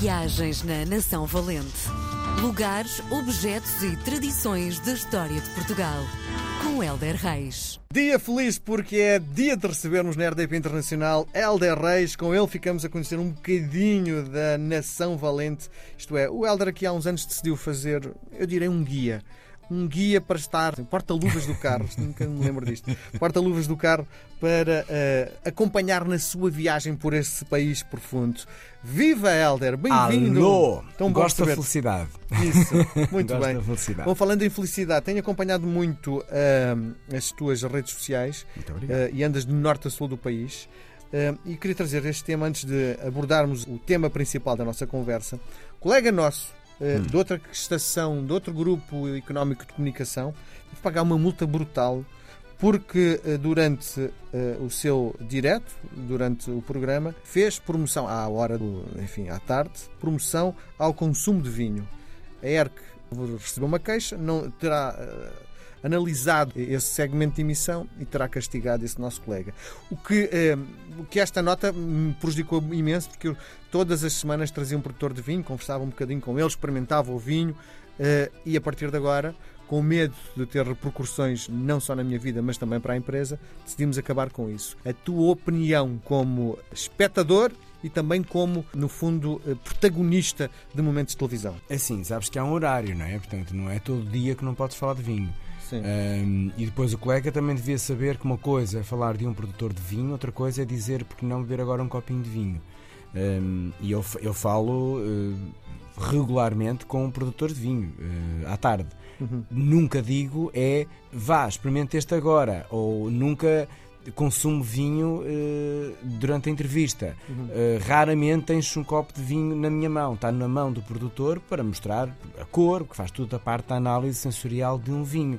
Viagens na Nação Valente. Lugares, objetos e tradições da história de Portugal. Com Helder Reis. Dia feliz porque é dia de recebermos na RDP Internacional Helder Reis. Com ele ficamos a conhecer um bocadinho da Nação Valente. Isto é, o Helder aqui há uns anos decidiu fazer, eu direi, um guia um guia para estar, porta-luvas do carro, nunca me lembro disto, porta-luvas do carro para uh, acompanhar na sua viagem por esse país profundo. Viva Helder, bem-vindo! Alô! Tão Gosto da felicidade. Isso, muito Gosto bem. Da felicidade. Bom, falando em felicidade, tenho acompanhado muito uh, as tuas redes sociais uh, e andas de norte a sul do país. Uh, e queria trazer este tema antes de abordarmos o tema principal da nossa conversa. colega nosso, hum. de outra estação, de outro grupo económico de comunicação, teve pagar uma multa brutal porque eh, durante uh, o seu direto, durante o programa, fez promoção à hora do, enfim, à tarde, promoção ao consumo de vinho. A ERC recebeu uma queixa, não terá analisado esse segmento de emissão e terá castigado esse nosso colega. O que, eh, o que esta nota me prejudicou imenso, porque eu todas as semanas trazia um produtor de vinho, conversava um bocadinho com ele, experimentava o vinho eh, e a partir de agora com medo de ter repercussões não só na minha vida, mas também para a empresa, decidimos acabar com isso. A tua opinião como espectador e também como, no fundo, eh, protagonista de momentos de televisão. É assim, sabes que há um horário, não é? Portanto, não é todo dia que não podes falar de vinho. Um, e depois o colega também devia saber que uma coisa é falar de um produtor de vinho, outra coisa é dizer porque não beber agora um copinho de vinho. Um, e eu, eu falo uh, regularmente com um produtor de vinho uh, à tarde. Uhum. Nunca digo é vá, experimente este agora, ou nunca consumo vinho uh, durante a entrevista. Uhum. Uh, raramente tens um copo de vinho na minha mão. Está na mão do produtor para mostrar a cor, que faz tudo a parte da análise sensorial de um vinho.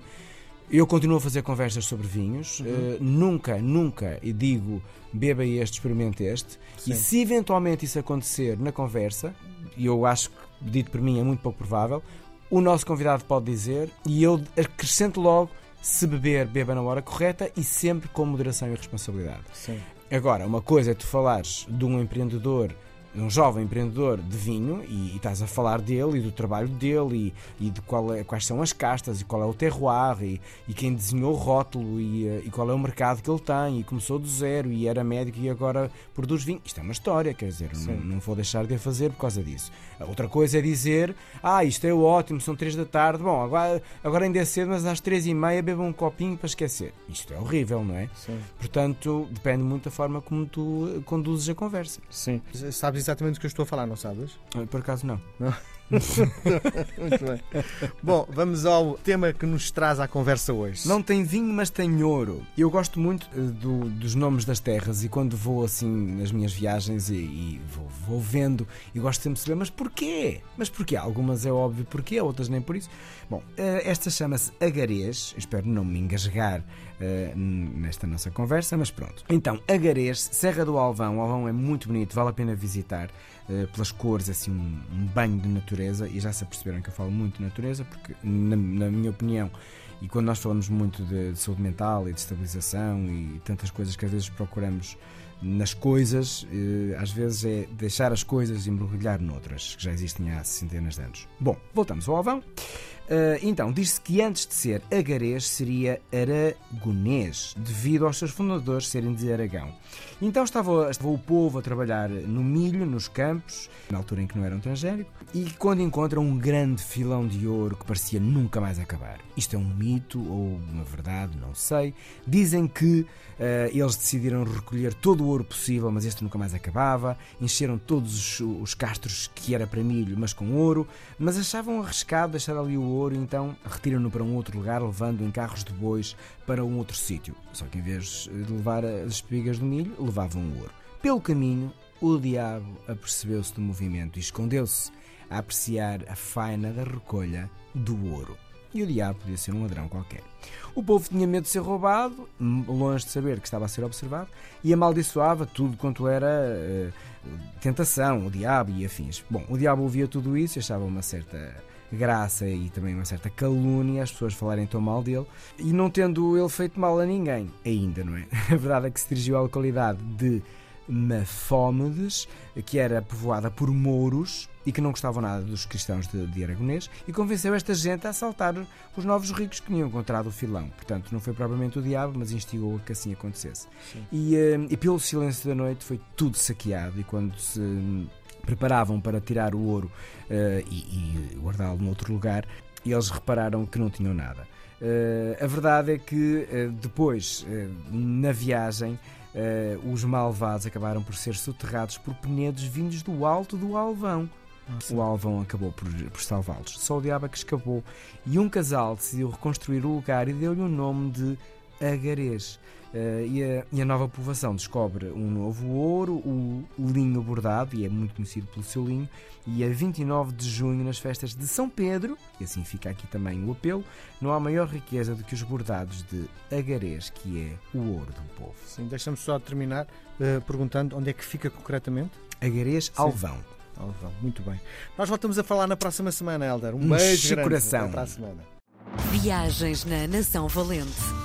Eu continuo a fazer conversas sobre vinhos. Uhum. Uh, nunca, nunca digo beba este, experimente este. Sim. E se eventualmente isso acontecer na conversa, e eu acho que, dito por mim, é muito pouco provável, o nosso convidado pode dizer e eu acrescento logo se beber, beba na hora correta e sempre com moderação e responsabilidade. Sim. Agora, uma coisa é tu falares de um empreendedor um jovem empreendedor de vinho e, e, estás a falar dele e do trabalho dele e, e de qual é, quais são as castas e qual é o terroir e, e quem desenhou o rótulo e, e, qual é o mercado que ele tem e começou do zero e era médico e agora produz vinho. Isto é uma história, quer dizer, não, não, vou deixar de a fazer por causa disso. Outra coisa é dizer, ah, isto é ótimo, são três da tarde, bom, agora, agora ainda é cedo, mas às três e meia beba um copinho para esquecer. Isto é horrível, não é? Sim. Portanto, depende muito da forma como tu conduzes a conversa. Sim. Sabes exatamente o que eu estou a falar, não sabes? Por acaso não. Não. Muito bem. Bom, vamos ao tema que nos traz à conversa hoje. Não tem vinho, mas tem ouro. Eu gosto muito eh, do, dos nomes das terras e quando vou assim nas minhas viagens e, e vou, vou, vendo e gosto sempre de saber, mas porquê? Mas porquê? Algumas é óbvio porquê, outras nem por isso. Bom, eh, esta chama-se Agarês, espero não me engasgar uh, nesta nossa conversa, mas pronto. Então, Agarês, Serra do Alvão. O Alvão é muito bonito, vale a pena visitar pelas cores, assim, um, banho de natureza. E já se aperceberam que eu falo muito de natureza, porque, na, na minha opinião, e quando nós falamos muito de, de, saúde mental e de estabilização e tantas coisas que às vezes procuramos nas coisas, eh, às vezes é deixar as coisas e mergulhar noutras, que já existem há centenas de anos. Bom, voltamos ao Alvão. Uh, então, diz-se que antes de ser agarês seria aragonês, devido aos seus fundadores serem de Aragão. Então estava, estava, o povo a trabalhar no milho, nos campos, na altura em que não eram transgénico, e quando encontram um grande filão de ouro que parecia nunca mais acabar. Isto é um mito ou uma verdade, não sei. Dizem que uh, eles decidiram recolher todo o ouro possível, mas este nunca mais acabava. Encheram todos os, os castros que era para milho, mas com ouro, mas achavam arriscado deixar ali o ouro, então retiram-no para um outro lugar, levando em carros de bois para um outro sítio. Só que em vez de levar as espigas de milho, levavam o ouro. Pelo caminho, o diabo apercebeu-se do movimento e escondeu-se a apreciar a faina da recolha do ouro. E o diabo podia ser um ladrão qualquer. O povo tinha medo de ser roubado, longe de saber que estava a ser observado, e amaldiçoava tudo quanto era uh, tentação, o diabo e afins. Bom, o diabo ouvia tudo isso e achava uma certa graça e também uma certa calúnia as pessoas falarem tão mal dele e não tendo ele feito mal a ninguém, ainda, não é? A verdade é que se dirigiu à localidade de Mafómedes, que era povoada por mouros e que não gostavam nada dos cristãos de, de Aragonês, e convenceu esta gente a assaltar os novos ricos que tinham encontrado o filão. Portanto, não foi propriamente o diabo, mas instigou a que assim acontecesse. E, eh, e pelo silêncio da noite foi tudo saqueado, e quando se preparavam para tirar o ouro uh, e, e guardá-lo noutro lugar, eles repararam que não tinham nada. Uh, a verdade é que uh, depois, na viagem, os malvados acabaram por ser soterrados por penedos vindos do alto do Alvão. Nossa. O Alvão acabou por, por salvá-los. Só o diabo é que escapou. E um casal decidiu reconstruir o lugar e deu-lhe o nome de Agarês. Uh, e, a, e, a, nova povoação descobre um novo ouro, o, linho bordado, e é muito conhecido pelo seu linho, e a 29 de junho, nas festas de São Pedro, e assim fica aqui também o apelo, não há maior riqueza do que os bordados de Agarês, que é o ouro do povo. Sim, deixa-me só terminar uh, perguntando onde é que fica concretamente? Agarês Alvão. Alvão, muito bem. Nós voltamos a falar na próxima semana, Helder. Um, um beijo grande. coração. Até para a semana. Viagens na Nação Valente.